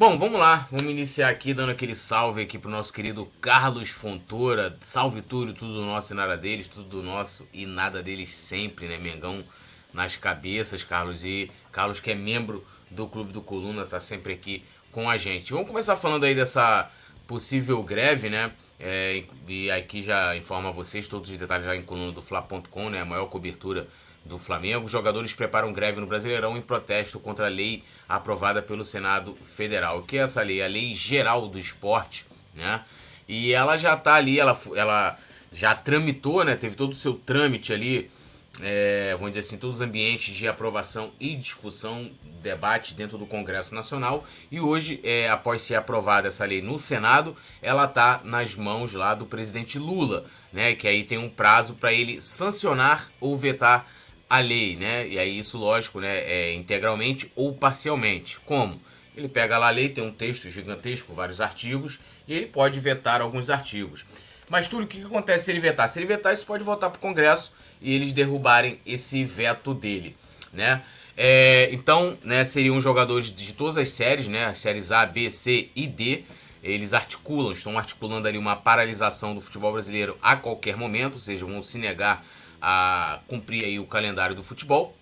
Bom, vamos lá. Vamos iniciar aqui dando aquele salve aqui pro nosso querido Carlos Fontoura. Salve tudo, tudo nosso e nada deles, tudo nosso e nada deles sempre, né? Mengão nas cabeças, Carlos. E Carlos, que é membro do Clube do Coluna, tá sempre aqui com a gente. Vamos começar falando aí dessa possível greve, né? É, e aqui já informa vocês todos os detalhes já em coluna do Fla.com, né? A maior cobertura do Flamengo. Os jogadores preparam greve no Brasileirão em protesto contra a lei aprovada pelo Senado Federal. O que é essa lei? A Lei Geral do Esporte, né? E ela já está ali, ela, ela já tramitou, né? Teve todo o seu trâmite ali, é, vamos dizer assim, todos os ambientes de aprovação e discussão, debate dentro do Congresso Nacional. E hoje, é, após ser aprovada essa lei no Senado, ela está nas mãos lá do presidente Lula, né? Que aí tem um prazo para ele sancionar ou vetar a lei, né? E aí isso, lógico, né? É integralmente ou parcialmente. Como? Ele pega lá a lei, tem um texto gigantesco, vários artigos, e ele pode vetar alguns artigos. Mas tudo o que, acontece se ele vetar? Se ele vetar, isso pode voltar para o Congresso e eles derrubarem esse veto dele, né? É, então, né, seriam jogadores de todas as séries, né? As séries A, B, C e D. Eles articulam, estão articulando ali uma paralisação do futebol brasileiro a qualquer momento, ou seja, vão se negar a cumprir aí o calendário do futebol.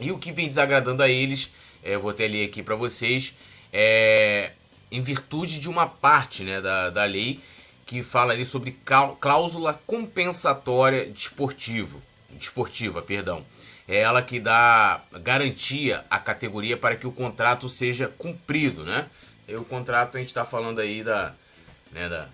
E o que vem desagradando a eles, é, vou até ler aqui para vocês, é em virtude de uma parte né, da, da lei que fala ali sobre cláusula compensatória desportivo, desportiva, perdão. É ela que dá garantia à categoria para que o contrato seja cumprido, né? E o contrato a gente está falando aí da, né, da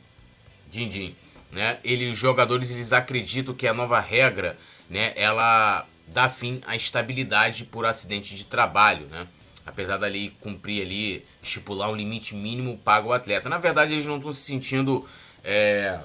Din Din né? Ele, os jogadores eles acreditam que a nova regra, né, ela dá fim à estabilidade por acidente de trabalho, né? Apesar da lei cumprir ali, estipular um limite mínimo pago ao atleta. Na verdade, eles não estão se sentindo é,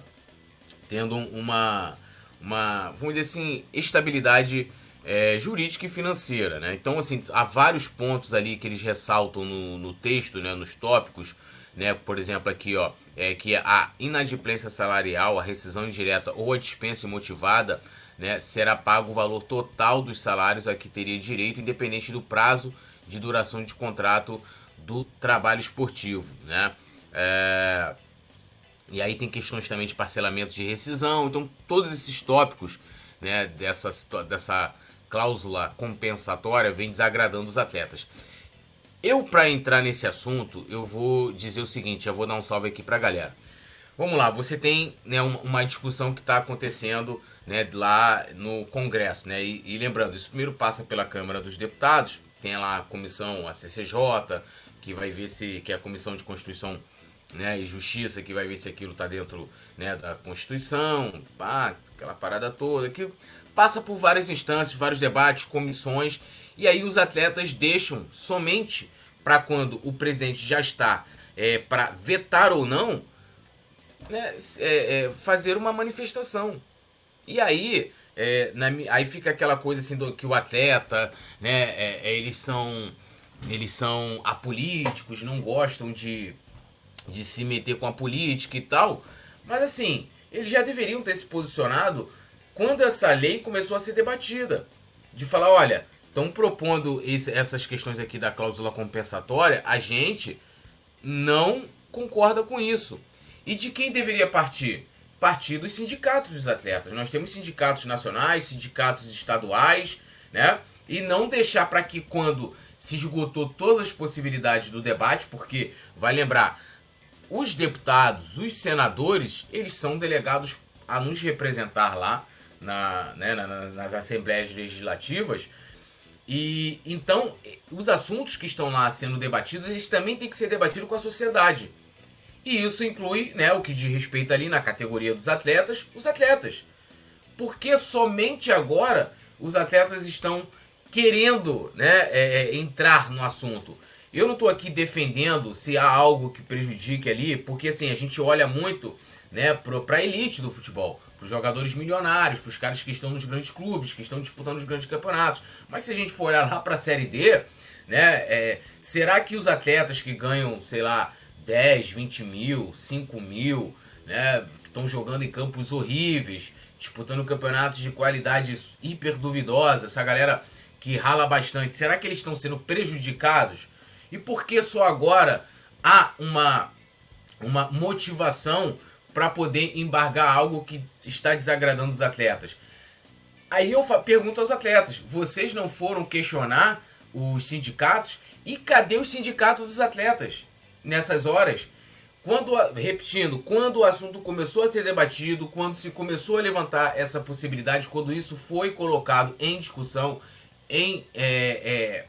tendo uma, uma, vamos dizer assim, estabilidade é, jurídica e financeira, né? Então, assim, há vários pontos ali que eles ressaltam no, no texto, né, nos tópicos, né? Por exemplo, aqui, ó, é que a inadimplência salarial, a rescisão indireta ou a dispensa imotivada, né, será pago o valor total dos salários a que teria direito, independente do prazo de duração de contrato do trabalho esportivo, né? É... E aí tem questões também de parcelamento de rescisão, então todos esses tópicos, né, dessa, dessa cláusula compensatória vem desagradando os atletas. Eu, para entrar nesse assunto, eu vou dizer o seguinte, eu vou dar um salve aqui para a galera. Vamos lá, você tem né, uma, discussão que está acontecendo né, lá no Congresso, né? E, e, lembrando, isso primeiro passa pela Câmara dos Deputados, tem lá a comissão, a CCJ, que vai ver se que é a Comissão de Constituição né, e Justiça, que vai ver se aquilo está dentro né, da Constituição, pá, aquela parada toda, que passa por várias instâncias, vários debates, comissões, e aí os atletas deixam somente para quando o presidente já está é, para vetar ou não, né, é, é, fazer uma manifestação. E aí, é, na, aí fica aquela coisa assim do que o atleta, né, é, é, eles são eles são apolíticos, não gostam de, de se meter com a política e tal. Mas assim, eles já deveriam ter se posicionado quando essa lei começou a ser debatida. De falar, olha, estão propondo esse, essas questões aqui da cláusula compensatória, a gente não concorda com isso. E de quem deveria partir? Partir dos sindicatos dos atletas. Nós temos sindicatos nacionais, sindicatos estaduais, né? E não deixar para que quando se esgotou todas as possibilidades do debate, porque vai lembrar, os deputados, os senadores, eles são delegados a nos representar lá na, né, na, nas assembleias legislativas e então, os assuntos que estão lá sendo debatidos, eles também têm que ser debatidos com a sociedade. E isso inclui, né, o que diz respeito ali na categoria dos atletas, os atletas. Porque somente agora os atletas estão querendo, né, é, é entrar no assunto. Eu não estou aqui defendendo se há algo que prejudique ali, porque assim, a gente olha muito né, para a elite do futebol para os jogadores milionários, para os caras que estão nos grandes clubes, que estão disputando os grandes campeonatos. Mas se a gente for olhar lá para a Série D, né, é, será que os atletas que ganham, sei lá, 10, 20 mil, 5 mil, né? Que estão jogando em campos horríveis, disputando campeonatos de qualidade hiper duvidosa, essa galera que rala bastante, será que eles estão sendo prejudicados? E por que só agora há uma, uma motivação para poder embargar algo que está desagradando os atletas? Aí eu pergunto aos atletas: vocês não foram questionar os sindicatos? E cadê o sindicato dos atletas nessas horas? Quando, repetindo, quando o assunto começou a ser debatido, quando se começou a levantar essa possibilidade, quando isso foi colocado em discussão, em, é, é,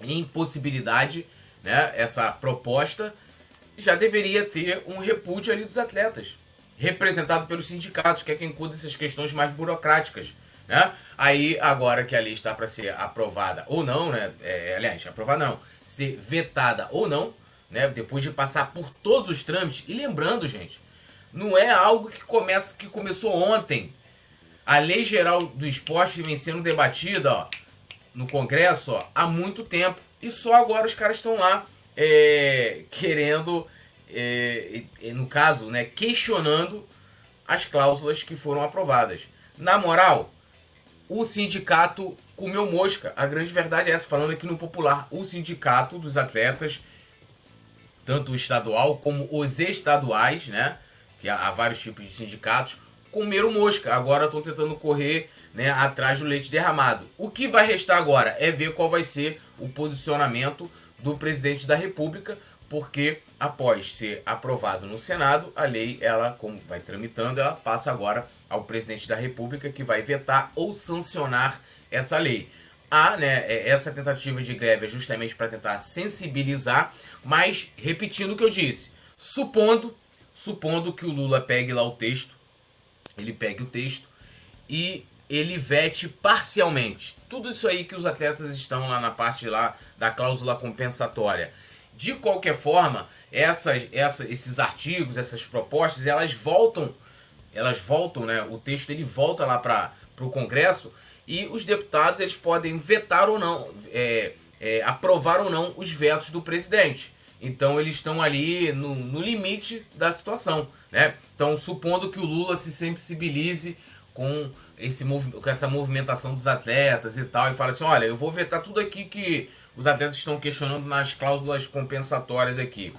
em possibilidade, né, essa proposta, já deveria ter um repúdio ali dos atletas, representado pelos sindicatos, que é quem cuida dessas questões mais burocráticas. Né? Aí, agora que a lei está para ser aprovada ou não, né? É, aliás, aprovada não, ser vetada ou não, né? Depois de passar por todos os trâmites. E lembrando, gente, não é algo que começa que começou ontem. A lei geral do esporte vem sendo debatida ó, no Congresso ó, há muito tempo. E só agora os caras estão lá é, querendo, é, no caso, né, questionando as cláusulas que foram aprovadas. Na moral, o sindicato comeu mosca. A grande verdade é essa, falando aqui no popular. O sindicato dos atletas, tanto o estadual como os estaduais, né? Que há, vários tipos de sindicatos, comeram mosca. Agora estão tentando correr né, atrás do leite derramado. O que vai restar agora é ver qual vai ser o posicionamento do presidente da República, porque após ser aprovado no Senado, a lei, ela, como vai tramitando, ela passa agora ao presidente da República que vai vetar ou sancionar essa lei. Há, né, é, essa tentativa de greve é justamente para tentar sensibilizar, mas repetindo o que eu disse, supondo, supondo que o Lula pegue lá o texto, ele pegue o texto e ele vete parcialmente. Tudo isso aí que os atletas estão lá na parte lá da cláusula compensatória de qualquer forma, essas, essa, esses artigos, essas propostas, elas voltam, elas voltam, né? O texto ele volta lá para o Congresso e os deputados eles podem vetar ou não, é, é, aprovar ou não os vetos do presidente. Então eles estão ali no, no limite da situação, né? Então supondo que o Lula se sensibilize com esse com essa movimentação dos atletas e tal e fala assim, olha, eu vou vetar tudo aqui que os atletas estão questionando nas cláusulas compensatórias aqui.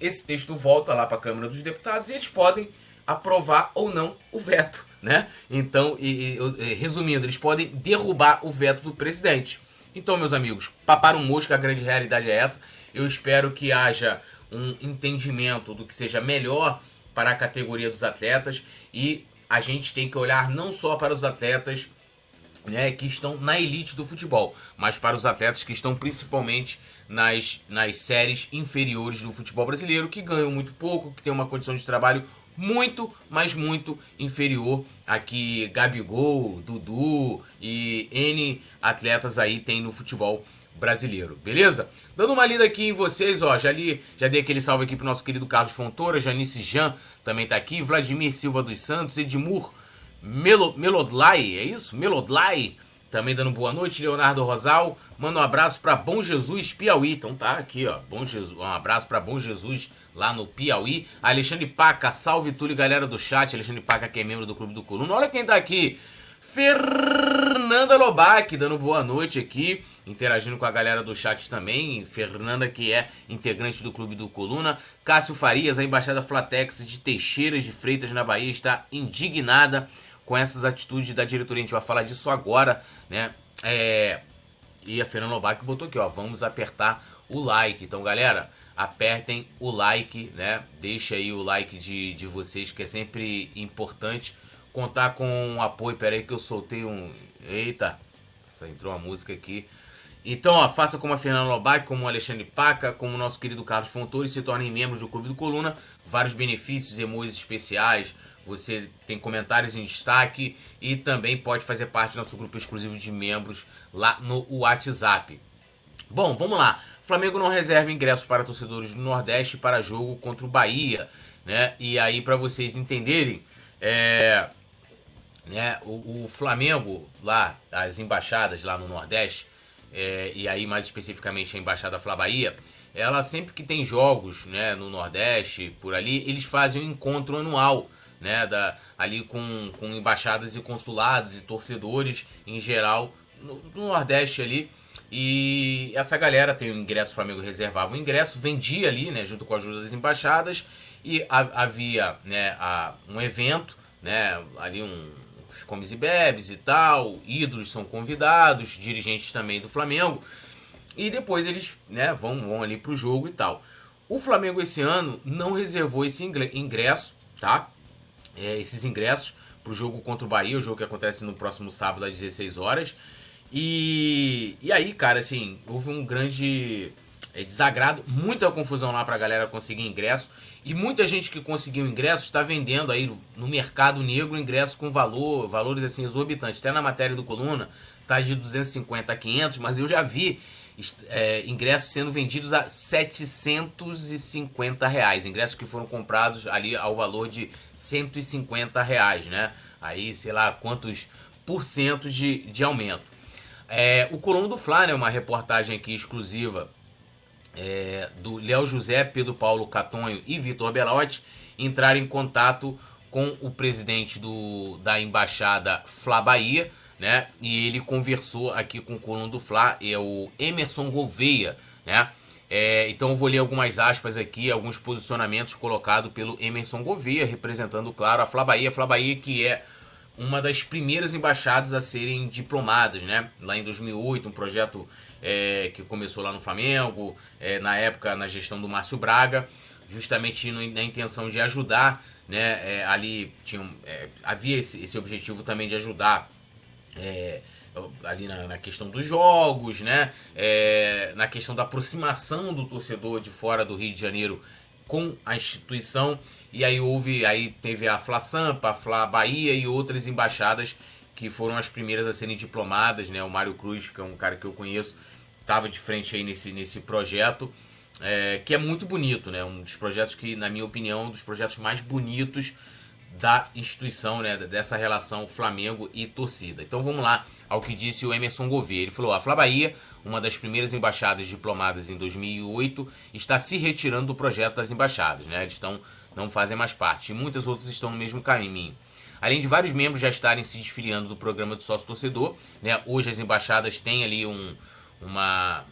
Esse texto volta lá para a Câmara dos Deputados e eles podem aprovar ou não o veto, né? Então, e, e, resumindo, eles podem derrubar o veto do presidente. Então, meus amigos, papar um mosca, a grande realidade é essa. Eu espero que haja um entendimento do que seja melhor para a categoria dos atletas e a gente tem que olhar não só para os atletas né, que estão na elite do futebol, mas para os atletas que estão principalmente nas, nas séries inferiores do futebol brasileiro, que ganham muito pouco, que tem uma condição de trabalho muito, mas muito inferior a que Gabigol, Dudu e N atletas aí tem no futebol brasileiro, beleza? Dando uma lida aqui em vocês, ó, já li, já dei aquele salve aqui pro nosso querido Carlos Fontoura, Janice Jean também tá aqui, Vladimir Silva dos Santos, Edmur Melo, Melodlai, é isso? Melodlai, também dando boa noite. Leonardo Rosal, manda um abraço para Bom Jesus, Piauí. Então tá aqui, ó. Bom Jesus, um abraço para Bom Jesus lá no Piauí. Alexandre Paca, salve Túlio, galera do chat. Alexandre Paca, que é membro do Clube do Coluna. Olha quem tá aqui. Fernanda Lobac, dando boa noite aqui, interagindo com a galera do chat também. Fernanda, que é integrante do Clube do Coluna. Cássio Farias, a embaixada Flatex de Teixeiras de Freitas, na Bahia, está indignada com essas atitudes da diretoria. A gente vai falar disso agora, né? É... E a Fernanda Novak botou aqui, ó, vamos apertar o like. Então, galera, apertem o like, né? Deixa aí o like de, de vocês, que é sempre importante. Contar com o apoio. Pera aí que eu soltei um... Eita, só entrou uma música aqui. Então, ó, faça como a Fernanda Lobac, como o Alexandre Paca, como o nosso querido Carlos Fontoura e se tornem membros do Clube do Coluna. Vários benefícios, emojis especiais, você tem comentários em destaque e também pode fazer parte do nosso grupo exclusivo de membros lá no WhatsApp. Bom, vamos lá. Flamengo não reserva ingressos para torcedores do Nordeste para jogo contra o Bahia, né? E aí para vocês entenderem, é, né? O, o, Flamengo lá, as embaixadas lá no Nordeste, é, e aí mais especificamente a embaixada Fla Bahia, ela sempre que tem jogos, né, no Nordeste, por ali, eles fazem um encontro anual, né, da, ali com, com embaixadas e consulados e torcedores em geral no, no Nordeste ali. E essa galera tem o ingresso, o Flamengo reservava o ingresso, vendia ali, né, junto com a ajuda das embaixadas, e a, havia, né, a, um evento, né, ali um, os comes e bebes e tal, ídolos são convidados, dirigentes também do Flamengo, e depois eles né, vão, vão ali pro jogo e tal. O Flamengo esse ano não reservou esse ingresso, tá? É, esses ingressos pro jogo contra o Bahia, o jogo que acontece no próximo sábado às 16 horas. E, e aí, cara, assim, houve um grande é, desagrado, muita confusão lá pra galera conseguir ingresso. E muita gente que conseguiu ingresso está vendendo aí no mercado negro ingresso com valor, valores assim exorbitantes. Até na matéria do Coluna tá de 250 a 500, mas eu já vi é, ingressos sendo vendidos a 750 reais. Ingressos que foram comprados ali ao valor de 150 reais, né? Aí, sei lá, quantos por cento de, de aumento. É, o Coluna do Fla, né, uma reportagem aqui exclusiva é, do Léo José, Pedro Paulo Catonho e Vitor Belotti, entraram em contato com o presidente do, da embaixada Fla Bahia, né? E ele conversou aqui com o colono do Fla, é o Emerson Gouveia, né? É, então eu vou ler algumas aspas aqui, alguns posicionamentos colocados pelo Emerson Gouveia, representando, claro, a Fla Bahia. A Fla Bahia que é uma das primeiras embaixadas a serem diplomadas, né? Lá em 2008, um projeto é, que começou lá no Flamengo, é, na época na gestão do Márcio Braga, justamente na intenção de ajudar, né? É, ali tinha, é, havia esse, esse objetivo também de ajudar é, ali na, na, questão dos jogos, né? É, na questão da aproximação do torcedor de fora do Rio de Janeiro com a instituição. E aí houve, aí teve a Fla Sampa, a Fla Bahia e outras embaixadas que foram as primeiras a serem diplomadas, né? O Mário Cruz, que é um cara que eu conheço, estava de frente aí nesse, nesse projeto, é, que é muito bonito, né? Um dos projetos que, na minha opinião, é um dos projetos mais bonitos da instituição, né, dessa relação Flamengo e torcida. Então vamos lá ao que disse o Emerson Gouveia. Ele falou: a Fla Bahia, uma das primeiras embaixadas diplomadas em 2008, está se retirando do projeto das embaixadas, né? Eles estão não fazem mais parte. E muitas outras estão no mesmo caminho. Além de vários membros já estarem se desfiliando do programa do sócio torcedor, né? Hoje as embaixadas têm ali um, uma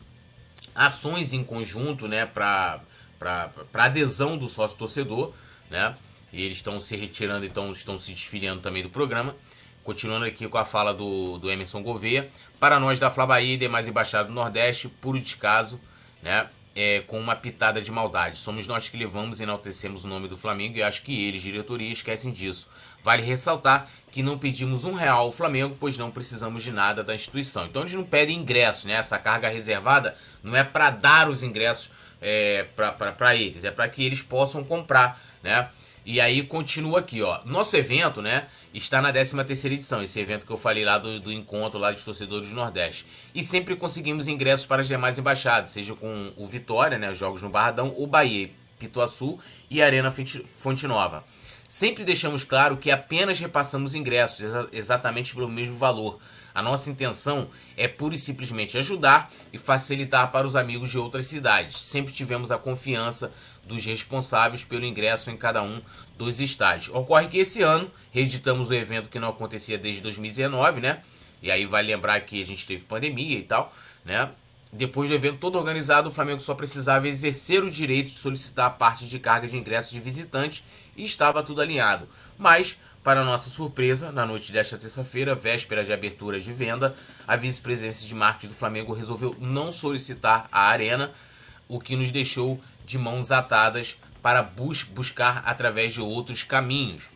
ações em conjunto, né, para para adesão do sócio torcedor, né? E eles estão se retirando, então estão se desfiliando também do programa. Continuando aqui com a fala do, do Emerson Gouveia. Para nós da Fla Bahia e demais embaixadas do Nordeste, puro descaso, né? É, com uma pitada de maldade. Somos nós que levamos e enaltecemos o nome do Flamengo e acho que eles, diretoria, esquecem disso. Vale ressaltar que não pedimos um real ao Flamengo, pois não precisamos de nada da instituição. Então eles não pedem ingresso, né? Essa carga reservada não é para dar os ingressos é, para eles, é para que eles possam comprar, né? E aí continua aqui, ó. Nosso evento, né, está na 13 terceira edição, esse evento que eu falei lá do, do encontro lá de torcedores do Nordeste. E sempre conseguimos ingressos para as demais embaixadas, seja com o Vitória, né, jogos no Barradão, o Bahia, Pituaçu e Arena Fonte Nova. Sempre deixamos claro que apenas repassamos ingressos exa exatamente pelo mesmo valor. A nossa intenção é pura e simplesmente ajudar e facilitar para os amigos de outras cidades. Sempre tivemos a confiança dos responsáveis pelo ingresso em cada um dos estádios. Ocorre que esse ano reeditamos o evento que não acontecia desde 2019, né? E aí vai lembrar que a gente teve pandemia e tal, né? Depois do evento todo organizado, o Flamengo só precisava exercer o direito de solicitar a parte de carga de ingressos de visitantes e estava tudo alinhado. Mas, para nossa surpresa, na noite desta terça-feira, véspera de abertura de venda, a vice-presidência de marketing do Flamengo resolveu não solicitar a arena, o que nos deixou de mãos atadas para bus buscar através de outros caminhos,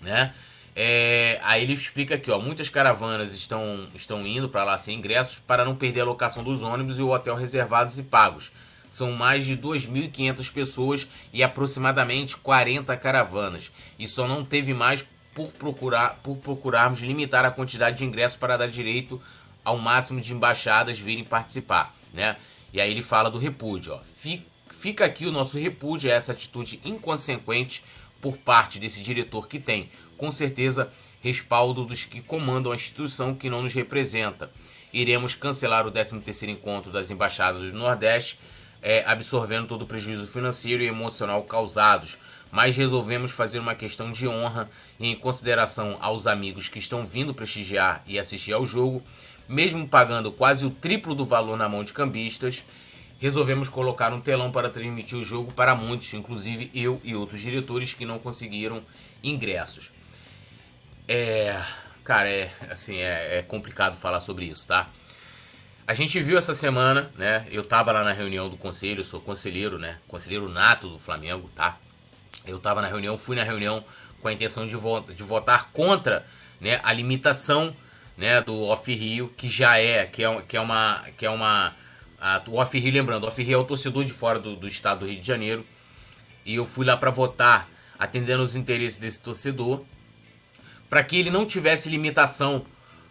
né? É, aí ele explica aqui, ó, muitas caravanas estão, estão indo para lá sem ingressos para não perder a locação dos ônibus e o hotel reservados e pagos. São mais de 2.500 pessoas e aproximadamente 40 caravanas. E só não teve mais por procurar por procurarmos limitar a quantidade de ingressos para dar direito ao máximo de embaixadas virem participar, né? E aí ele fala do repúdio, ó. Fica aqui o nosso repúdio a essa atitude inconsequente por parte desse diretor que tem, com certeza, respaldo dos que comandam a instituição que não nos representa. Iremos cancelar o 13º encontro das embaixadas do Nordeste é, absorvendo todo o prejuízo financeiro e emocional causados, mas resolvemos fazer uma questão de honra e em consideração aos amigos que estão vindo prestigiar e assistir ao jogo, mesmo pagando quase o triplo do valor na mão de cambistas, resolvemos colocar um telão para transmitir o jogo para muitos, inclusive eu e outros diretores que não conseguiram ingressos. É, cara, é assim, é, é complicado falar sobre isso, tá? A gente viu essa semana, né? Eu tava lá na reunião do conselho, sou conselheiro, né? Conselheiro nato do Flamengo, tá? Eu tava na reunião, fui na reunião com a intenção de, vo de votar contra né, a limitação né, do off-rio, que já é, que é, que é uma. Que é uma a, o off-rio, lembrando, o off-rio é o torcedor de fora do, do estado do Rio de Janeiro. E eu fui lá para votar, atendendo os interesses desse torcedor, para que ele não tivesse limitação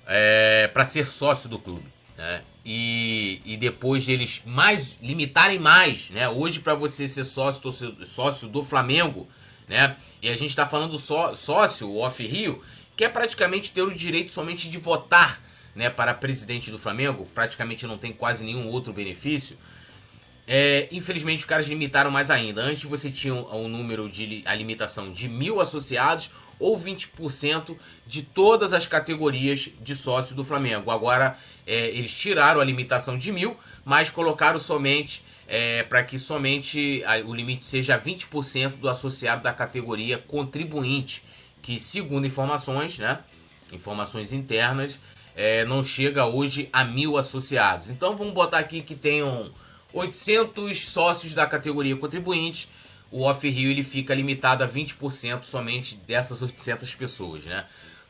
é, para ser sócio do clube. Né? e, e depois eles mais limitarem mais, né? Hoje para você ser sócio, sócio do Flamengo, né? E a gente está falando só sócio, Off Rio, que é praticamente ter o direito somente de votar, né, para presidente do Flamengo, praticamente não tem quase nenhum outro benefício. É, infelizmente os caras limitaram mais ainda. Antes você tinha um, um número de a limitação de mil associados ou 20% de todas as categorias de sócio do Flamengo. Agora é, eles tiraram a limitação de mil, mas colocaram somente é, para que somente a, o limite seja 20% do associado da categoria contribuinte, que segundo informações, né, informações internas, é, não chega hoje a mil associados. Então vamos botar aqui que tenham 800 sócios da categoria contribuinte, o off-rio ele fica limitado a 20% somente dessas 800 pessoas, né?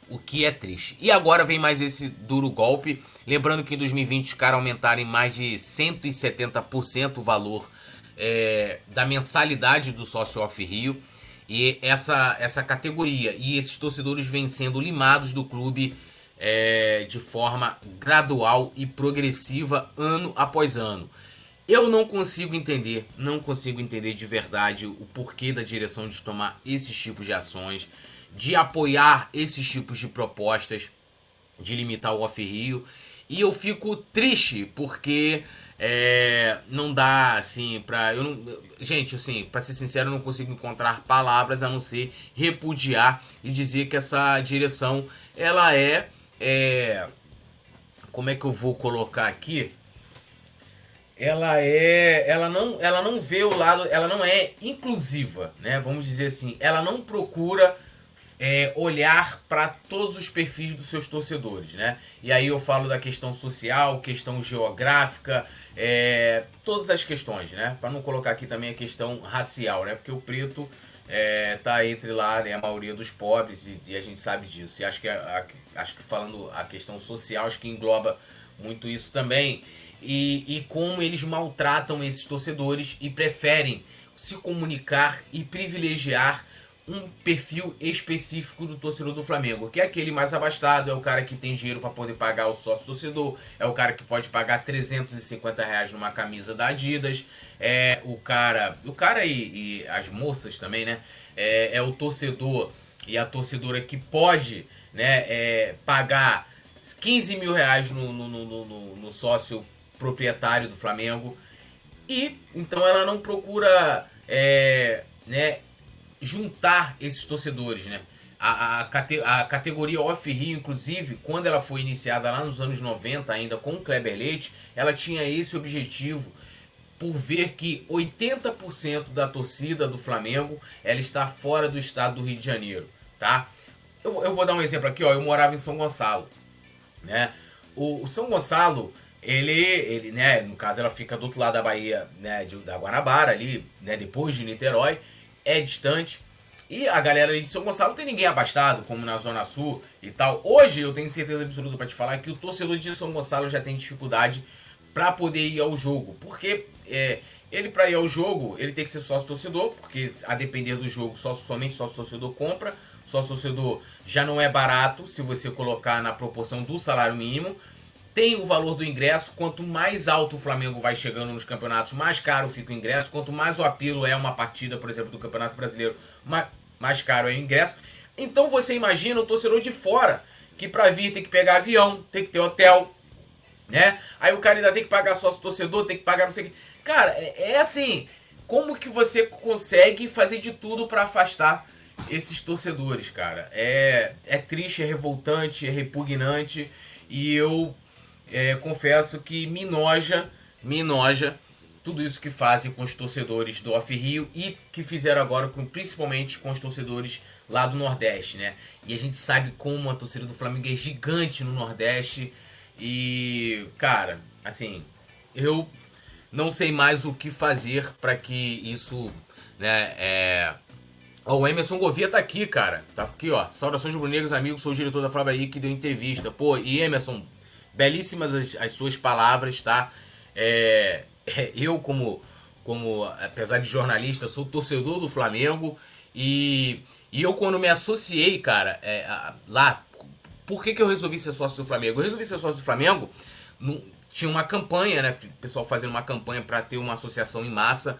O que é triste. E agora vem mais esse duro golpe. Lembrando que em 2020 os caras aumentaram em mais de 170% o valor é, da mensalidade do sócio off-rio. E essa, essa categoria e esses torcedores vêm sendo limados do clube é, de forma gradual e progressiva ano após ano. Eu não consigo entender, não consigo entender de verdade o porquê da direção de tomar esses tipos de ações, de apoiar esses tipos de propostas, de limitar o off-rio. E eu fico triste porque é, não dá assim pra. Eu não, gente, assim, pra ser sincero, eu não consigo encontrar palavras a não ser repudiar e dizer que essa direção ela é. é como é que eu vou colocar aqui? ela é ela não ela não vê o lado ela não é inclusiva né vamos dizer assim ela não procura é, olhar para todos os perfis dos seus torcedores né? E aí eu falo da questão social questão geográfica é, todas as questões né? Para não colocar aqui também a questão racial né? Porque o preto é, tá entre lá né, a maioria dos pobres e, e, a gente sabe disso. E acho que a, a, acho que falando a questão social acho que engloba muito isso também. E, e como eles maltratam esses torcedores e preferem se comunicar e privilegiar um perfil específico do torcedor do Flamengo, que é aquele mais abastado, é o cara que tem dinheiro para poder pagar o sócio torcedor, é o cara que pode pagar 350 reais numa camisa da Adidas, é o cara, o cara e, e as moças também, né? É, é, o torcedor e a torcedora que pode, né, é, pagar 15 mil reais no, no, no, no, no sócio proprietário do Flamengo. E então ela não procura é, né, juntar esses torcedores. Né? A, a, a categoria Off-Rio, inclusive, quando ela foi iniciada lá nos anos 90, ainda com o Kleber Leite, ela tinha esse objetivo por ver que 80% da torcida do Flamengo ela está fora do estado do Rio de Janeiro, tá? Eu, eu vou dar um exemplo aqui, ó. Eu morava em São Gonçalo, né? O, o São Gonçalo ele, ele, né, no caso ela fica do outro lado da Bahia, né, de, da Guanabara ali, né, depois de Niterói, é distante. E a galera de São Gonçalo não tem ninguém abastado, como na Zona Sul e tal. Hoje eu tenho certeza absoluta para te falar que o torcedor de São Gonçalo já tem dificuldade para poder ir ao jogo, porque é, ele para ir ao jogo ele tem que ser sócio torcedor, porque a depender do jogo só somente sócio torcedor compra. Sócio torcedor já não é barato se você colocar na proporção do salário mínimo tem o valor do ingresso. Quanto mais alto o Flamengo vai chegando nos campeonatos, mais caro fica o ingresso. Quanto mais o apelo é uma partida, por exemplo, do Campeonato Brasileiro, mais caro é o ingresso. Então você imagina o torcedor de fora, que para vir tem que pegar avião, tem que ter hotel, né? Aí o cara ainda tem que pagar sócio torcedor, tem que pagar não sei o que. Cara, é, é assim, como que você consegue fazer de tudo para afastar esses torcedores, cara? É, é triste, é revoltante, é repugnante e eu é, confesso que me noja, me noja tudo isso que fazem com os torcedores do Off Rio e que fizeram agora com, principalmente com os torcedores lá do Nordeste, né? E a gente sabe como a torcida do Flamengo é gigante no Nordeste e, cara, assim, eu não sei mais o que fazer para que isso, né, é... o Emerson Govia tá aqui, cara. Tá aqui, ó. Saudações rubro-negros, amigos. Sou o diretor da Flávia aí que deu entrevista. Pô, e Emerson, belíssimas as, as suas palavras, tá? É, é, eu, como, como, apesar de jornalista, sou torcedor do Flamengo. E, e eu, quando me associei, cara, é, lá, por que, que eu resolvi ser sócio do Flamengo? Eu resolvi ser sócio do Flamengo no, tinha uma campanha, né? O pessoal fazendo uma campanha para ter uma associação em massa.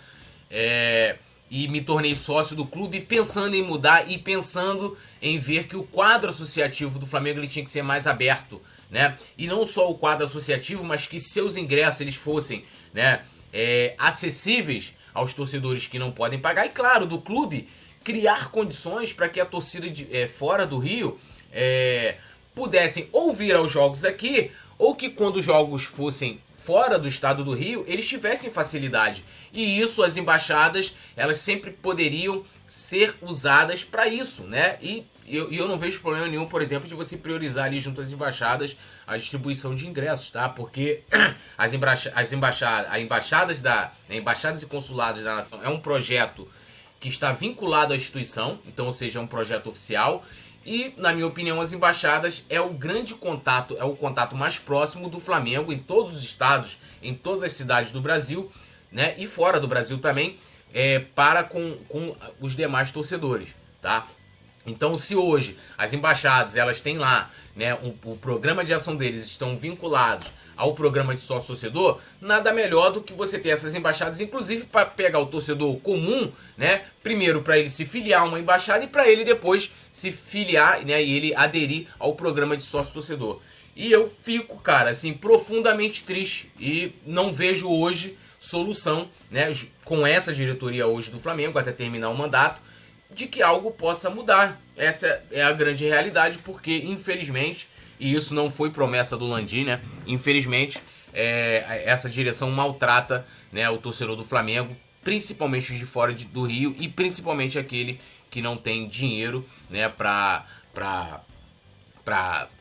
É, e me tornei sócio do clube pensando em mudar e pensando em ver que o quadro associativo do Flamengo ele tinha que ser mais aberto, né? E não só o quadro associativo, mas que seus ingressos eles fossem, né, é, acessíveis aos torcedores que não podem pagar e claro do clube criar condições para que a torcida de, é, fora do Rio é, pudessem ou vir aos jogos aqui ou que quando os jogos fossem fora do estado do Rio, eles tivessem facilidade. E isso as embaixadas, elas sempre poderiam ser usadas para isso, né? E eu, eu não vejo problema nenhum, por exemplo, de você priorizar ali junto às embaixadas a distribuição de ingressos, tá? Porque as, embaixa as embaixadas, as embaixadas da né, embaixadas e consulados da nação é um projeto que está vinculado à instituição, então, ou seja, é um projeto oficial e, na minha opinião, as embaixadas é o grande contato, é o contato mais próximo do Flamengo em todos os estados, em todas as cidades do Brasil, né? E fora do Brasil também, é, para com, com os demais torcedores, tá? Então, se hoje as embaixadas elas têm lá, né, o programa de ação deles estão vinculados ao programa de sócio torcedor, nada melhor do que você ter essas embaixadas, inclusive para pegar o torcedor comum, né, primeiro para ele se filiar a uma embaixada e para ele depois se filiar, né, e ele aderir ao programa de sócio torcedor. E eu fico, cara, assim, profundamente triste e não vejo hoje solução, né, com essa diretoria hoje do Flamengo até terminar o mandato de que algo possa mudar. Essa é a grande realidade, porque infelizmente, e isso não foi promessa do Landim, né? Infelizmente, é, essa direção maltrata né, o torcedor do Flamengo, principalmente de fora de, do Rio e principalmente aquele que não tem dinheiro né, para,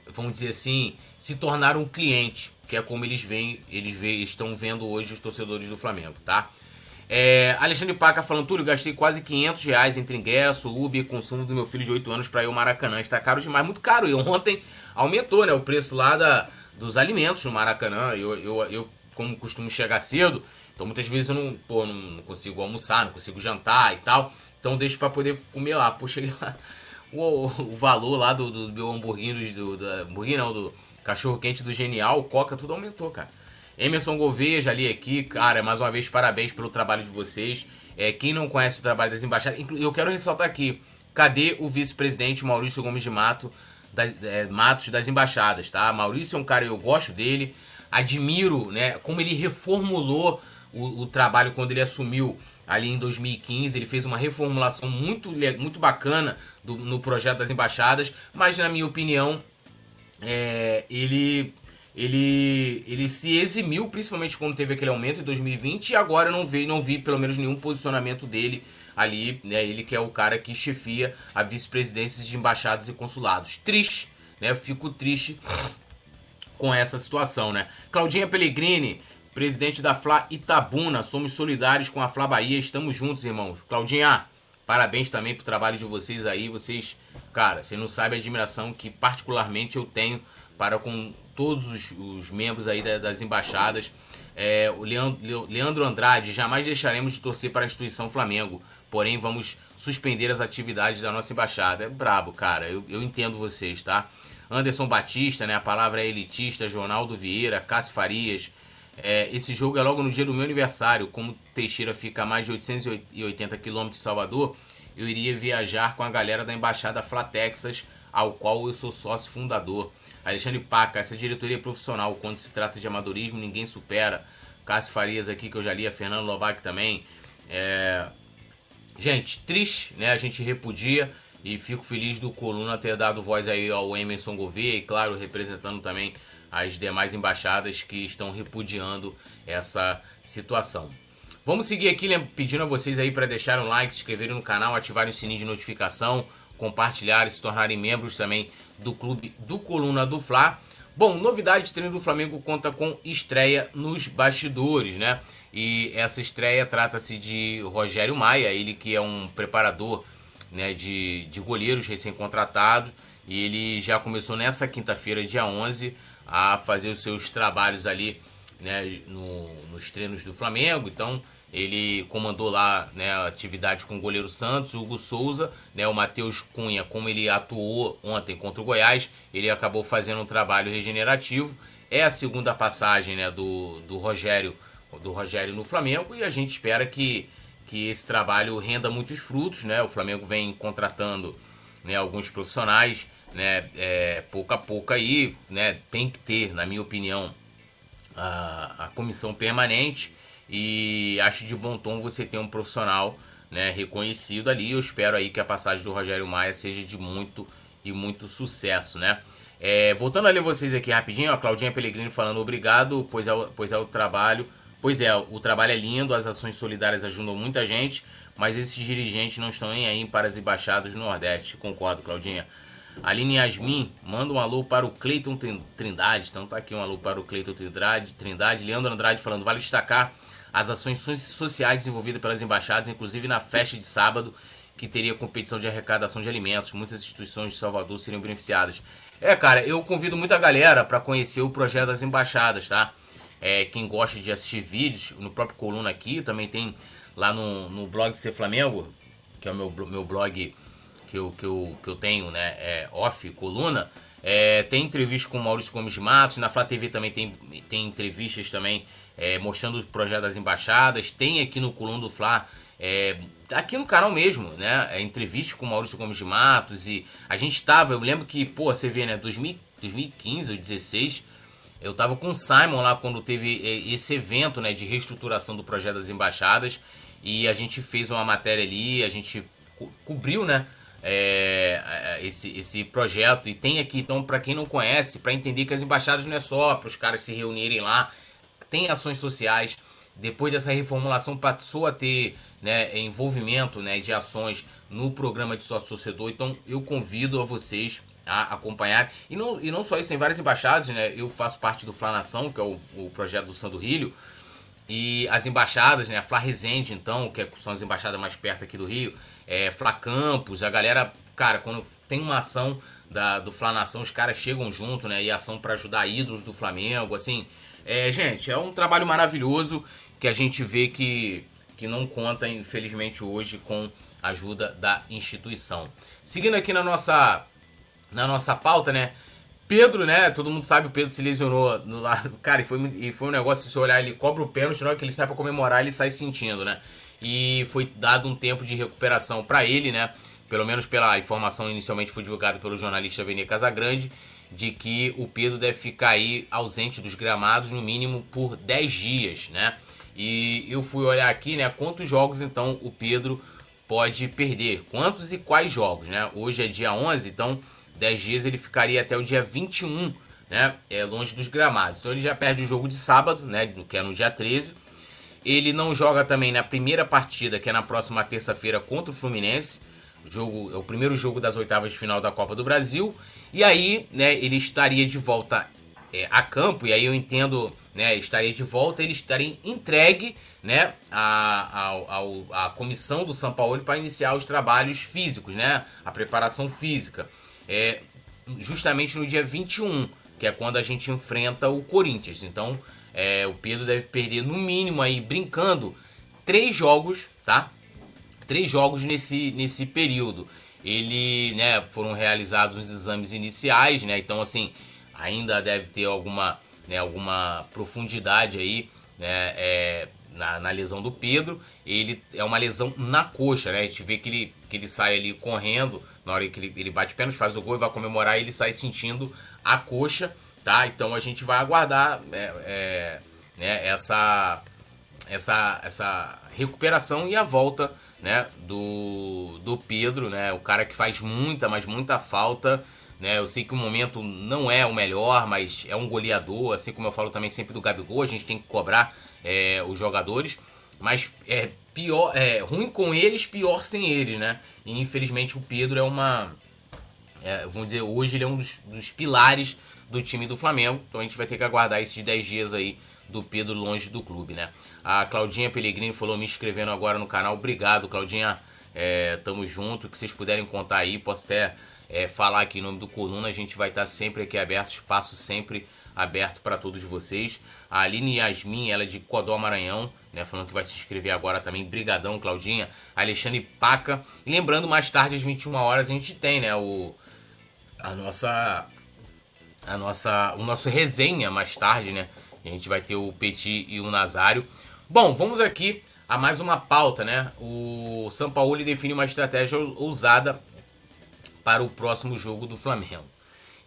vamos dizer assim, se tornar um cliente, que é como eles veem, eles veem, estão vendo hoje os torcedores do Flamengo, tá? É, Alexandre Paca falando, Túlio, gastei quase 500 reais entre ingresso, Uber e consumo do meu filho de 8 anos para ir ao Maracanã. Está caro demais, muito caro. E ontem aumentou né, o preço lá da, dos alimentos no Maracanã. Eu, eu, eu, como costumo chegar cedo, então muitas vezes eu não, pô, não consigo almoçar, não consigo jantar e tal. Então deixo para poder comer lá. Pô, cheguei lá. O, o valor lá do, do meu hambúrguer, do, do, hambúrguer não, do cachorro quente do Genial, Coca, tudo aumentou, cara. Emerson Gouveia, já li aqui, cara, mais uma vez parabéns pelo trabalho de vocês. É, quem não conhece o trabalho das embaixadas, eu quero ressaltar aqui, cadê o vice-presidente Maurício Gomes de Mato, das, é, Matos das embaixadas, tá? Maurício é um cara, eu gosto dele, admiro, né, como ele reformulou o, o trabalho quando ele assumiu ali em 2015. Ele fez uma reformulação muito, muito bacana do, no projeto das embaixadas, mas na minha opinião, é, ele ele, ele se eximiu, principalmente quando teve aquele aumento em 2020, e agora não vi, não vi pelo menos nenhum posicionamento dele ali, né? Ele que é o cara que chefia a vice-presidência de embaixadas e consulados. Triste, né? Eu fico triste com essa situação, né? Claudinha Pellegrini, presidente da Fla Itabuna, somos solidários com a Fla Bahia, estamos juntos, irmãos. Claudinha, parabéns também pro trabalho de vocês aí, vocês, cara, você não sabe a admiração que particularmente eu tenho para com todos os, os membros aí da, das embaixadas. É, o Leandro, Leandro Andrade, jamais deixaremos de torcer para a instituição Flamengo, porém vamos suspender as atividades da nossa embaixada. É brabo, cara, eu, eu entendo vocês, tá? Anderson Batista, né? A palavra é elitista, Jornaldo Vieira, Cássio Farias. É, esse jogo é logo no dia do meu aniversário. Como Teixeira fica a mais de 880 quilômetros de Salvador, eu iria viajar com a galera da embaixada Flatexas, ao qual eu sou sócio fundador. Alexandre Paca, essa diretoria profissional, quando se trata de amadorismo, ninguém supera. Cássio Farias aqui, que eu já li, a Fernando Lobac também. É... Gente, triste, né? A gente repudia e fico feliz do Coluna ter dado voz aí ao Emerson Gouveia e, claro, representando também as demais embaixadas que estão repudiando essa situação. Vamos seguir aqui né, pedindo a vocês aí para deixarem um like, se inscreverem no canal, ativarem o sininho de notificação, compartilharem, se tornarem membros também do clube do Coluna do Fla. Bom, novidade, treino do Flamengo conta com estreia nos bastidores, né? E essa estreia trata-se de Rogério Maia, ele que é um preparador né, de, de goleiros recém-contratado. E ele já começou nessa quinta-feira, dia 11, a fazer os seus trabalhos ali né, no, nos treinos do Flamengo. Então, ele comandou lá né, atividade com o goleiro Santos, Hugo Souza, né, o Matheus Cunha, como ele atuou ontem contra o Goiás, ele acabou fazendo um trabalho regenerativo. É a segunda passagem né, do, do Rogério do Rogério no Flamengo e a gente espera que, que esse trabalho renda muitos frutos. Né? O Flamengo vem contratando né, alguns profissionais né, é, pouco a pouco aí, né, tem que ter, na minha opinião, a, a comissão permanente e acho de bom tom você ter um profissional né, reconhecido ali. Eu espero aí que a passagem do Rogério Maia seja de muito e muito sucesso, né? É, voltando a ler vocês aqui rapidinho, a Claudinha Pellegrini falando obrigado, pois é, pois é o trabalho. Pois é, o trabalho é lindo, as ações solidárias ajudam muita gente, mas esses dirigentes não estão nem aí para as embaixadas do Nordeste. Concordo, Claudinha. Aline Yasmin, manda um alô para o Cleiton Trindade. Então tá aqui um alô para o Cleiton Trindade. Trindade. Leandro Andrade falando, vale destacar as ações sociais desenvolvidas pelas embaixadas, inclusive na festa de sábado, que teria competição de arrecadação de alimentos. Muitas instituições de Salvador seriam beneficiadas. É, cara, eu convido muita galera para conhecer o projeto das embaixadas, tá? É, quem gosta de assistir vídeos, no próprio Coluna aqui, também tem lá no, no blog Ser Flamengo, que é o meu, meu blog que eu, que, eu, que eu tenho, né? É off, coluna. É, tem entrevista com o Maurício Gomes Matos, na Flá TV também tem, tem entrevistas também é, mostrando o projeto das embaixadas, tem aqui no Coluna do Fla, é, aqui no canal mesmo, né, é, entrevista com Maurício Gomes de Matos e a gente estava, eu lembro que, pô, você vê, né, 2000, 2015 ou 2016, eu tava com o Simon lá quando teve é, esse evento, né, de reestruturação do projeto das embaixadas e a gente fez uma matéria ali, a gente co cobriu, né, é, é, esse, esse projeto. E tem aqui, então, para quem não conhece, para entender que as embaixadas não é só para os caras se reunirem lá, tem ações sociais. Depois dessa reformulação, passou a ter né, envolvimento né, de ações no programa de sócio torcedor. Então, eu convido a vocês a acompanhar. E não, e não só isso, tem várias embaixadas, né? Eu faço parte do Flanação, que é o, o projeto do Sandro Rio. E as embaixadas, né? A Fla Resende, então, que são as embaixadas mais perto aqui do Rio, é, Fla Campos, a galera, cara, quando tem uma ação da, do Fla Nação, os caras chegam junto, né? E ação para ajudar ídolos do Flamengo, assim. É, gente, é um trabalho maravilhoso que a gente vê que, que não conta, infelizmente, hoje com a ajuda da instituição. Seguindo aqui na nossa, na nossa pauta, né? Pedro, né? Todo mundo sabe, o Pedro se lesionou no lado. Cara, e foi, e foi um negócio, se você olhar, ele cobra o pênalti, na hora que ele sai pra comemorar, ele sai sentindo, né? E foi dado um tempo de recuperação para ele, né? Pelo menos pela informação inicialmente foi divulgada pelo jornalista Vene Casagrande, de que o Pedro deve ficar aí ausente dos gramados no mínimo por 10 dias, né? E eu fui olhar aqui, né? Quantos jogos então o Pedro pode perder? Quantos e quais jogos, né? Hoje é dia 11, então 10 dias ele ficaria até o dia 21, né? É longe dos gramados. Então ele já perde o jogo de sábado, né? Que é no dia 13. Ele não joga também na primeira partida, que é na próxima terça-feira contra o Fluminense. O jogo, é o primeiro jogo das oitavas de final da Copa do Brasil. E aí, né, ele estaria de volta é, a campo, e aí eu entendo, né, estaria de volta, ele estaria entregue, né, a, a, a comissão do São Paulo para iniciar os trabalhos físicos, né, a preparação física é, justamente no dia 21, que é quando a gente enfrenta o Corinthians. Então, é, o Pedro deve perder no mínimo aí, brincando, três jogos, tá? Três jogos nesse, nesse período. Ele, né, foram realizados os exames iniciais, né? Então, assim, ainda deve ter alguma, né, alguma profundidade aí, né, é, na, na, lesão do Pedro. Ele é uma lesão na coxa, né? A gente vê que ele, que ele sai ali correndo, na hora que ele, ele bate pênalti, faz o gol e vai comemorar, ele sai sentindo a coxa, tá? Então a gente vai aguardar é, é, né, essa, essa, essa recuperação e a volta né, do, do Pedro, né, o cara que faz muita, mas muita falta. Né, eu sei que o momento não é o melhor, mas é um goleador, assim como eu falo também sempre do Gabigol, a gente tem que cobrar é, os jogadores, mas é pior, é ruim com eles, pior sem eles, né? E infelizmente o Pedro é uma, é, vamos dizer, hoje ele é um dos, dos pilares do time do Flamengo, então a gente vai ter que aguardar esses 10 dias aí do Pedro longe do clube, né? A Claudinha Pellegrini falou me inscrevendo agora no canal. Obrigado, Claudinha. É, tamo junto. Que vocês puderem contar aí, posso até é, falar aqui em nome do Coluna. A gente vai estar sempre aqui aberto, espaço sempre aberto para todos vocês. A Aline Yasmin, ela é de Codó Maranhão, né, falando que vai se inscrever agora também. Brigadão, Claudinha. Alexandre Paca. E lembrando, mais tarde às 21 horas a gente tem, né, o a nossa a nossa o nosso resenha mais tarde, né? A gente vai ter o Petit e o Nazário. Bom, vamos aqui a mais uma pauta, né? O São Paulo define uma estratégia ousada para o próximo jogo do Flamengo.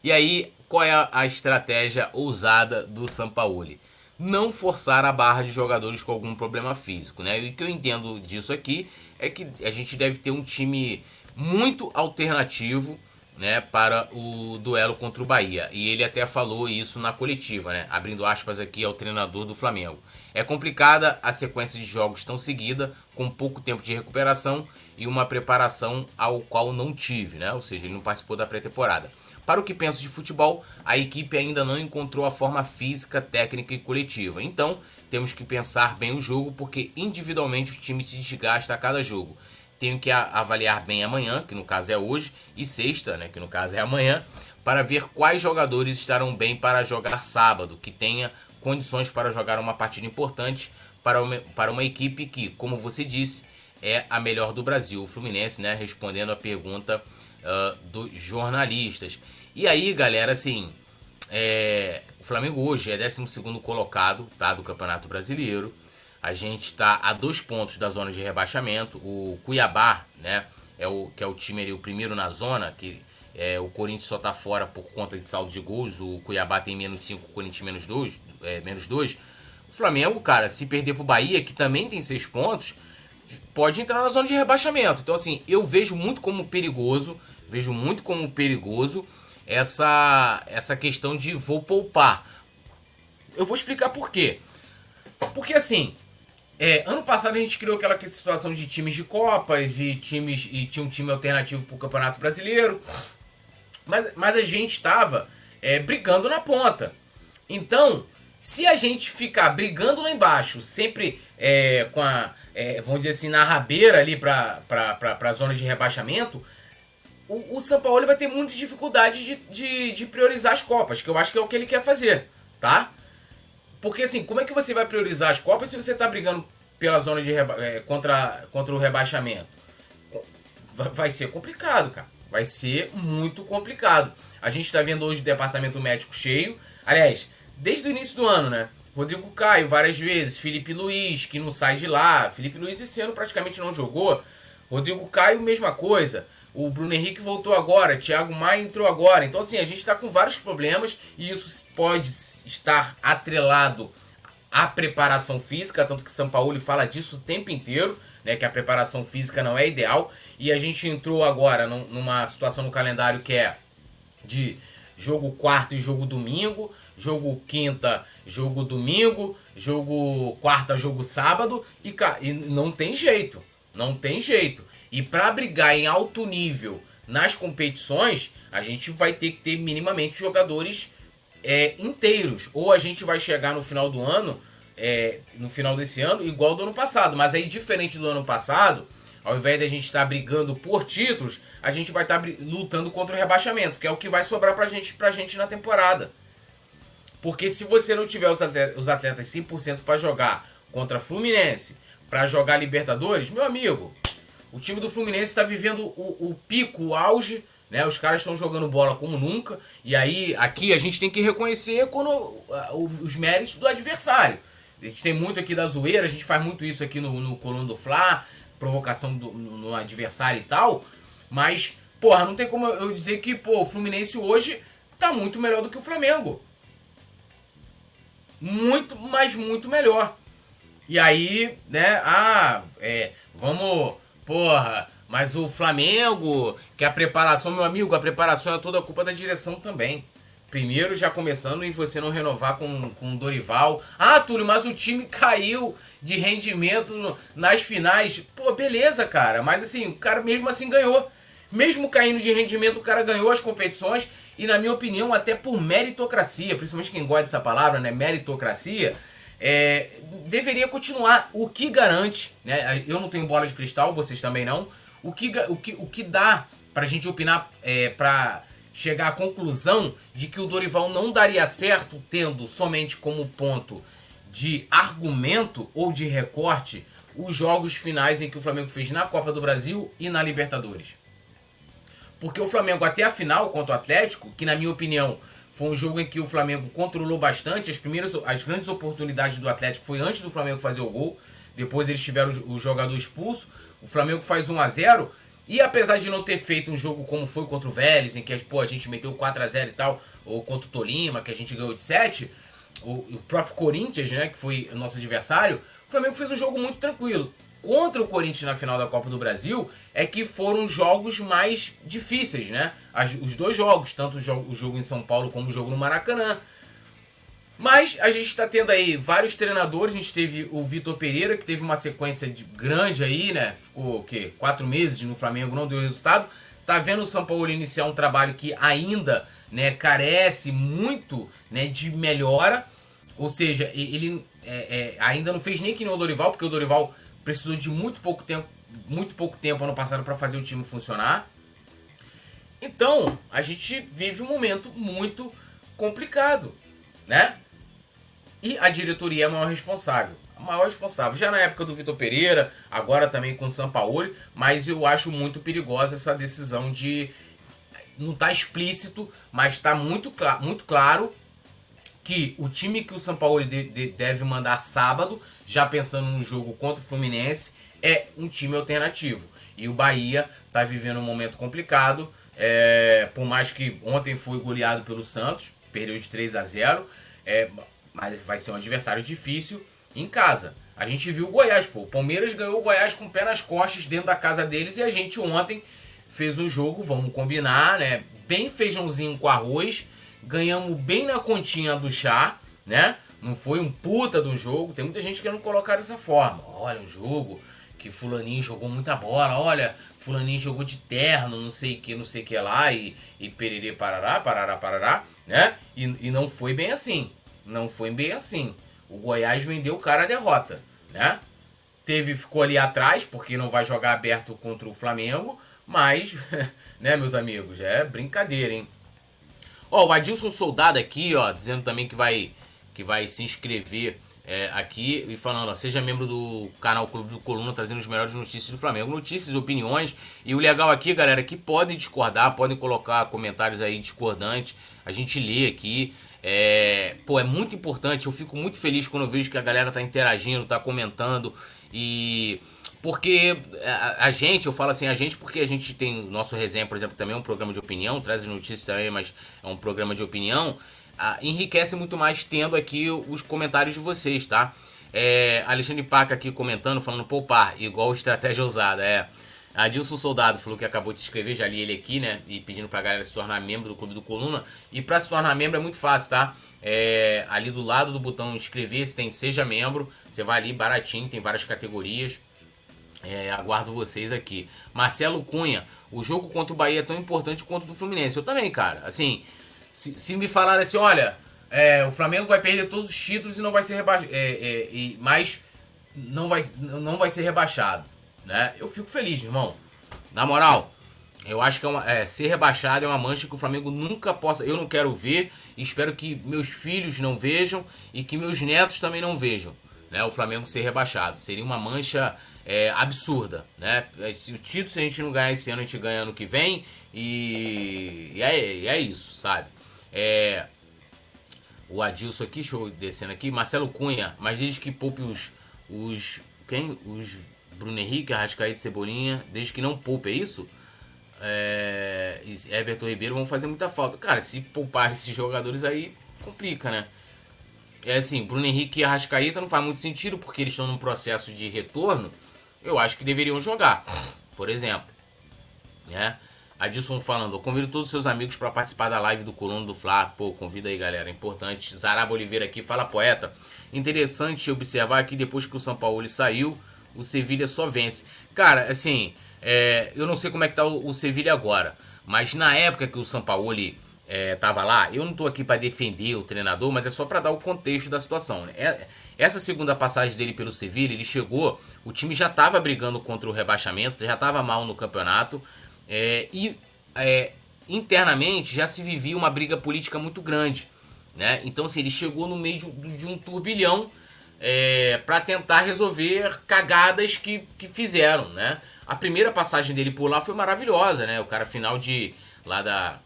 E aí, qual é a estratégia ousada do São Paulo? Não forçar a barra de jogadores com algum problema físico, né? E o que eu entendo disso aqui é que a gente deve ter um time muito alternativo né, para o duelo contra o Bahia. E ele até falou isso na coletiva, né, abrindo aspas aqui ao treinador do Flamengo. É complicada a sequência de jogos tão seguida, com pouco tempo de recuperação e uma preparação ao qual não tive, né? Ou seja, ele não participou da pré-temporada. Para o que penso de futebol, a equipe ainda não encontrou a forma física, técnica e coletiva. Então, temos que pensar bem o jogo, porque individualmente o time se desgasta a cada jogo tenho que avaliar bem amanhã, que no caso é hoje, e sexta, né, que no caso é amanhã, para ver quais jogadores estarão bem para jogar sábado, que tenha condições para jogar uma partida importante para uma, para uma equipe que, como você disse, é a melhor do Brasil, o Fluminense, né, respondendo a pergunta uh, dos jornalistas. E aí, galera, assim, é, o Flamengo hoje é 12 colocado tá, do Campeonato Brasileiro. A gente está a dois pontos da zona de rebaixamento. O Cuiabá, né, é o que é o time ali, o primeiro na zona, que é, o Corinthians só está fora por conta de saldo de gols. O Cuiabá tem menos 5, o Corinthians menos 2. É, menos 2. O Flamengo, cara, se perder pro Bahia, que também tem seis pontos, pode entrar na zona de rebaixamento. Então, assim, eu vejo muito como perigoso, vejo muito como perigoso essa, essa questão de vou poupar. Eu vou explicar por quê. Porque, assim, é, ano passado a gente criou aquela situação de times de copas e times e tinha um time alternativo para o Campeonato Brasileiro. Mas, mas a gente estava é, brigando na ponta. Então, se a gente ficar brigando lá embaixo, sempre é, com a, é, vamos dizer assim, na rabeira ali para a zona de rebaixamento, o, o São Paulo vai ter muita dificuldade de, de, de priorizar as Copas, que eu acho que é o que ele quer fazer, tá? Porque assim, como é que você vai priorizar as Copas se você está brigando pela zona de reba é, contra, contra o rebaixamento? Vai ser complicado, cara. Vai ser muito complicado. A gente está vendo hoje o departamento médico cheio. Aliás, desde o início do ano, né? Rodrigo Caio várias vezes, Felipe Luiz, que não sai de lá. Felipe Luiz esse ano praticamente não jogou. Rodrigo Caio, mesma coisa. O Bruno Henrique voltou agora, Thiago Maia entrou agora. Então, assim, a gente está com vários problemas e isso pode estar atrelado à preparação física, tanto que São Paulo fala disso o tempo inteiro, né? Que a preparação física não é ideal. E a gente entrou agora numa situação no calendário que é de jogo quarto e jogo domingo, jogo quinta, jogo domingo, jogo quarta, jogo sábado, e, e não tem jeito. Não tem jeito. E para brigar em alto nível nas competições, a gente vai ter que ter minimamente jogadores é, inteiros. Ou a gente vai chegar no final do ano, é, no final desse ano, igual do ano passado. Mas aí, diferente do ano passado, ao invés de a gente estar tá brigando por títulos, a gente vai estar tá lutando contra o rebaixamento, que é o que vai sobrar pra gente, pra gente na temporada. Porque se você não tiver os atletas, os atletas 100% para jogar contra Fluminense, para jogar Libertadores, meu amigo, o time do Fluminense está vivendo o, o, pico, o auge, né? Os caras estão jogando bola como nunca. E aí, aqui a gente tem que reconhecer quando, uh, os méritos do adversário. A gente tem muito aqui da zoeira, a gente faz muito isso aqui no, no Coluna do Fla, provocação do, no, adversário e tal. Mas, porra, não tem como eu dizer que, pô, o Fluminense hoje tá muito melhor do que o Flamengo. muito, mas muito melhor. E aí, né, ah, é, vamos, porra, mas o Flamengo, que a preparação, meu amigo, a preparação é toda culpa da direção também. Primeiro já começando e você não renovar com, com o Dorival. Ah, Túlio, mas o time caiu de rendimento nas finais. Pô, beleza, cara. Mas assim, o cara mesmo assim ganhou. Mesmo caindo de rendimento, o cara ganhou as competições. E na minha opinião, até por meritocracia, principalmente quem gosta dessa palavra, né? Meritocracia. É, deveria continuar. O que garante, né? Eu não tenho bola de cristal, vocês também não. O que, o que, o que dá pra gente opinar, é, pra chegar à conclusão de que o Dorival não daria certo tendo somente como ponto de argumento ou de recorte os jogos finais em que o Flamengo fez na Copa do Brasil e na Libertadores. Porque o Flamengo até a final contra o Atlético, que na minha opinião foi um jogo em que o Flamengo controlou bastante, as primeiras as grandes oportunidades do Atlético foi antes do Flamengo fazer o gol, depois eles tiveram o jogador expulso, o Flamengo faz 1 a 0 e apesar de não ter feito um jogo como foi contra o Vélez, em que pô, a gente meteu 4 a 0 e tal, ou contra o Tolima, que a gente ganhou de 7, o, o próprio Corinthians, né, que foi nosso adversário, o Flamengo fez um jogo muito tranquilo. Contra o Corinthians na final da Copa do Brasil é que foram jogos mais difíceis, né? As, os dois jogos, tanto o jogo, o jogo em São Paulo como o jogo no Maracanã. Mas a gente está tendo aí vários treinadores. A gente teve o Vitor Pereira, que teve uma sequência de, grande aí, né? Ficou o quê? Quatro meses no Flamengo, não deu resultado. Tá vendo o São Paulo iniciar um trabalho que ainda né, carece muito né, de melhora. Ou seja, ele é, é, ainda não fez nem que nem o Dorival, porque o Dorival precisou de muito pouco tempo, muito pouco tempo ano passado para fazer o time funcionar. Então, a gente vive um momento muito complicado, né? E a diretoria é a maior responsável. A maior responsável. Já na época do Vitor Pereira, agora também com o Sampaoli, mas eu acho muito perigosa essa decisão de. Não está explícito, mas está muito, cl muito claro que o time que o Sampaoli de de deve mandar sábado, já pensando no jogo contra o Fluminense, é um time alternativo. E o Bahia está vivendo um momento complicado. É, por mais que ontem foi goleado pelo Santos, perdeu de 3 a 0. É, mas vai ser um adversário difícil em casa. A gente viu o Goiás, pô. O Palmeiras ganhou o Goiás com o pé nas costas dentro da casa deles e a gente ontem fez um jogo, vamos combinar, né? Bem feijãozinho com arroz. Ganhamos bem na continha do chá, né? Não foi um puta do jogo. Tem muita gente querendo colocar dessa forma. Olha, um jogo que fulaninho jogou muita bola. Olha, fulaninho jogou de terno, não sei que, não sei que lá. E, e pererê parará, parará, parará, né? E, e não foi bem assim. Não foi bem assim. O Goiás vendeu o cara a derrota, né? Teve, ficou ali atrás, porque não vai jogar aberto contra o Flamengo, mas, né, meus amigos, é brincadeira, hein? Ó, o Adilson Soldado aqui, ó, dizendo também que vai, que vai se inscrever é, aqui e falando, ó, seja membro do canal Clube do Coluna, trazendo as melhores notícias do Flamengo. Notícias, opiniões. E o legal aqui, galera, que podem discordar, podem colocar comentários aí discordantes. A gente lê aqui. É, pô, é muito importante. Eu fico muito feliz quando eu vejo que a galera tá interagindo, tá comentando e porque a, a, gente, eu falo assim, a gente, porque a gente tem nosso resenha, por exemplo, também é um programa de opinião, traz as notícias também, mas é um programa de opinião. A, enriquece muito mais tendo aqui os comentários de vocês, tá? É, Alexandre Paca aqui comentando, falando poupar, igual estratégia usada, é. Adilson Soldado falou que acabou de se inscrever, já li ele aqui, né? E pedindo pra galera se tornar membro do Clube do Coluna. E pra se tornar membro é muito fácil, tá? É, ali do lado do botão inscrever-se tem Seja Membro. Você vai ali baratinho, tem várias categorias. É, aguardo vocês aqui. Marcelo Cunha, o jogo contra o Bahia é tão importante quanto o do Fluminense. Eu também, cara. Assim, se, se me falarem assim, olha, é, o Flamengo vai perder todos os títulos e não vai ser rebaixado. É, é mas não vai, não vai ser rebaixado né? Eu fico feliz, irmão. Na moral, eu acho que é, uma, é, ser rebaixado é uma mancha que o Flamengo nunca possa. Eu não quero ver. Espero que meus filhos não vejam e que meus netos também não vejam. Né, o Flamengo ser rebaixado. Seria uma mancha é, absurda. Né? Se o título, se a gente não ganhar esse ano, a gente ganha ano que vem. E, e é, é isso, sabe? É, o Adilson aqui, eu descendo aqui. Marcelo Cunha, mas diz que poupe os. os quem? Os Bruno Henrique, Arrascaeta e Cebolinha, desde que não poupe, é isso? É, Everton Ribeiro vão fazer muita falta. Cara, se poupar esses jogadores aí, complica, né? é assim, Bruno Henrique e Arrascaeta não faz muito sentido porque eles estão num processo de retorno. Eu acho que deveriam jogar, por exemplo. Né? Adilson falando, eu convido todos os seus amigos para participar da live do Colono do Fla. Pô, convida aí, galera, é importante. Zaraba Oliveira aqui, fala poeta. Interessante observar que depois que o São Paulo saiu, o Sevilha só vence. Cara, assim, é, eu não sei como é que tá o, o Sevilha agora, mas na época que o São Paulo é, tava lá, eu não tô aqui para defender o treinador, mas é só para dar o contexto da situação. Né? É, essa segunda passagem dele pelo Sevilha, ele chegou, o time já tava brigando contra o rebaixamento, já tava mal no campeonato, é, e é, internamente já se vivia uma briga política muito grande. Né? Então, assim, ele chegou no meio de, de um turbilhão é, para tentar resolver cagadas que, que fizeram. Né? A primeira passagem dele por lá foi maravilhosa, né? O cara final de lá da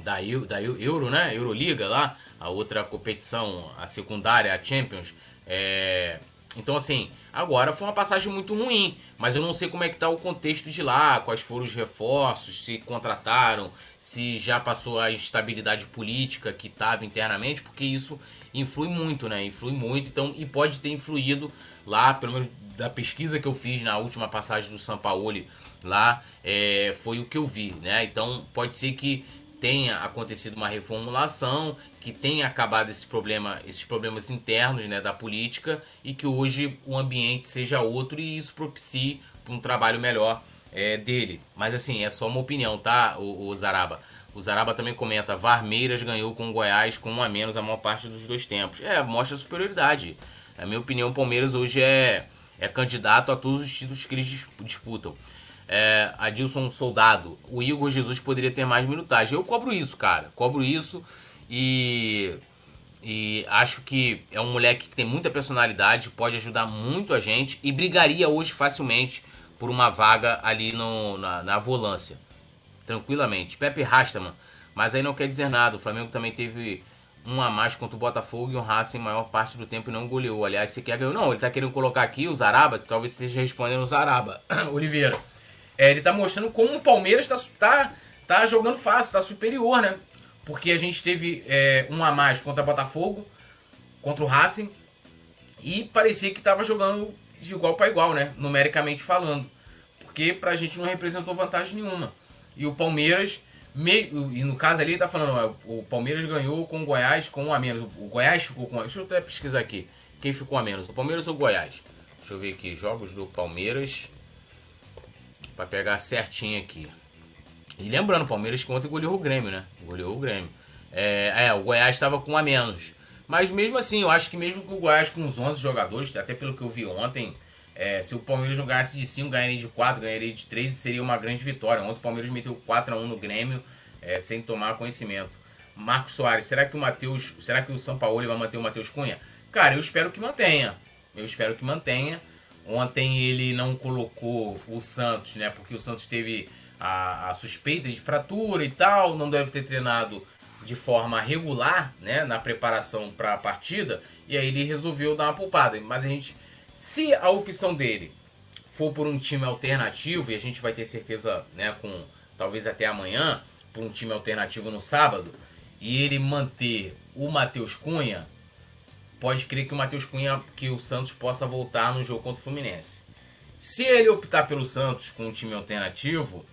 da, da Euro, né? Euroliga lá, a outra competição, a secundária, a Champions. É, então, assim, agora foi uma passagem muito ruim, mas eu não sei como é que tá o contexto de lá, quais foram os reforços, se contrataram, se já passou a instabilidade política que estava internamente, porque isso influi muito, né? Influi muito, então, e pode ter influído lá, pelo menos da pesquisa que eu fiz na última passagem do Sampaoli lá, é, foi o que eu vi, né? Então, pode ser que tenha acontecido uma reformulação, que tenha acabado esse problema, esses problemas internos né, da política e que hoje o ambiente seja outro e isso propicie um trabalho melhor é, dele. Mas assim, é só uma opinião, tá, o, o Zaraba? O Zaraba também comenta: Varmeiras ganhou com o Goiás com um a menos a maior parte dos dois tempos. É, mostra superioridade. Na minha opinião, o Palmeiras hoje é, é candidato a todos os títulos que eles disputam é, Adilson Soldado, o Igor Jesus poderia ter mais minutagem. Eu cobro isso, cara. Cobro isso e, e acho que é um moleque que tem muita personalidade, pode ajudar muito a gente e brigaria hoje facilmente por uma vaga ali no, na, na volância. Tranquilamente. Pepe Rastaman, mas aí não quer dizer nada. O Flamengo também teve um a mais contra o Botafogo e o Racing maior parte do tempo não goleou. Aliás, você quer ganhar? Não, ele tá querendo colocar aqui os Arabas, talvez esteja respondendo os Araba. Oliveira. É, ele tá mostrando como o Palmeiras tá, tá, tá jogando fácil, tá superior, né? Porque a gente teve é, um a mais contra o Botafogo, contra o Racing, e parecia que tava jogando de igual para igual, né? Numericamente falando. Porque pra gente não representou vantagem nenhuma. E o Palmeiras, e no caso ali, tá falando, ó, o Palmeiras ganhou com o Goiás com um a menos. O Goiás ficou com. Deixa eu até pesquisar aqui. Quem ficou a menos? O Palmeiras ou o Goiás? Deixa eu ver aqui. Jogos do Palmeiras. Pra pegar certinho aqui. E lembrando, o Palmeiras que ontem goleou o Grêmio, né? Goleou o Grêmio. É, é o Goiás estava com a menos. Mas mesmo assim, eu acho que mesmo com o Goiás com os 11 jogadores, até pelo que eu vi ontem, é, se o Palmeiras não ganhasse de 5, ganharia de 4, ganharia de 3 seria uma grande vitória. Ontem o Palmeiras meteu 4 a 1 no Grêmio, é, sem tomar conhecimento. Marcos Soares, será que o Matheus. Será que o São Paulo vai manter o Matheus Cunha? Cara, eu espero que mantenha. Eu espero que mantenha. Ontem ele não colocou o Santos, né? Porque o Santos teve a, a, suspeita de fratura e tal, não deve ter treinado de forma regular, né? Na preparação para a partida. E aí ele resolveu dar uma poupada. Mas a gente, se a opção dele for por um time alternativo, e a gente vai ter certeza, né? Com talvez até amanhã, por um time alternativo no sábado, e ele manter o Matheus Cunha pode crer que o Matheus Cunha, que o Santos possa voltar no jogo contra o Fluminense. Se ele optar pelo Santos com um time alternativo,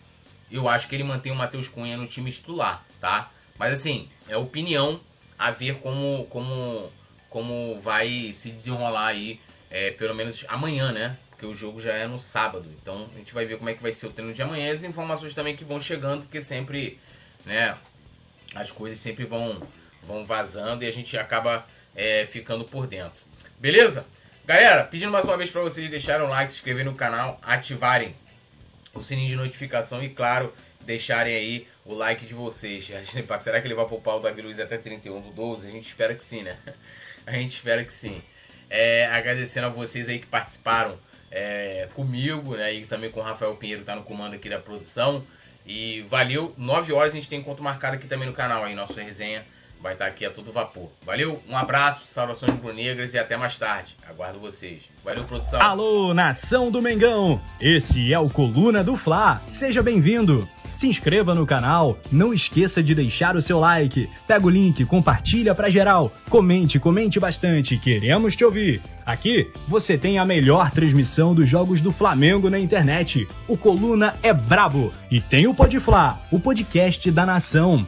eu acho que ele mantém o Matheus Cunha no time titular, tá? Mas assim, é opinião a ver como, como, como vai se desenrolar aí, é, pelo menos amanhã, né? Porque o jogo já é no sábado. Então a gente vai ver como é que vai ser o treino de amanhã. As informações também que vão chegando, porque sempre, né? As coisas sempre vão, vão vazando e a gente acaba é, ficando por dentro. Beleza? Galera, pedindo mais uma vez para vocês deixarem o like, se inscreverem no canal, ativarem o sininho de notificação e, claro, deixarem aí o like de vocês. Será que ele vai poupar o Davi Luiz até 31 do 12? A gente espera que sim, né? A gente espera que sim. É, agradecendo a vocês aí que participaram é, comigo, né? E também com o Rafael Pinheiro, que tá no comando aqui da produção. E valeu. 9 horas a gente tem encontro marcado aqui também no canal aí, nossa resenha vai estar aqui a todo vapor. Valeu, um abraço, saudações rubro-negras e até mais tarde. Aguardo vocês. Valeu, produção. Alô, nação do Mengão! Esse é o Coluna do Fla. Seja bem-vindo. Se inscreva no canal, não esqueça de deixar o seu like. Pega o link, compartilha pra geral. Comente, comente bastante, queremos te ouvir. Aqui você tem a melhor transmissão dos jogos do Flamengo na internet. O Coluna é brabo e tem o Podfla, o podcast da nação.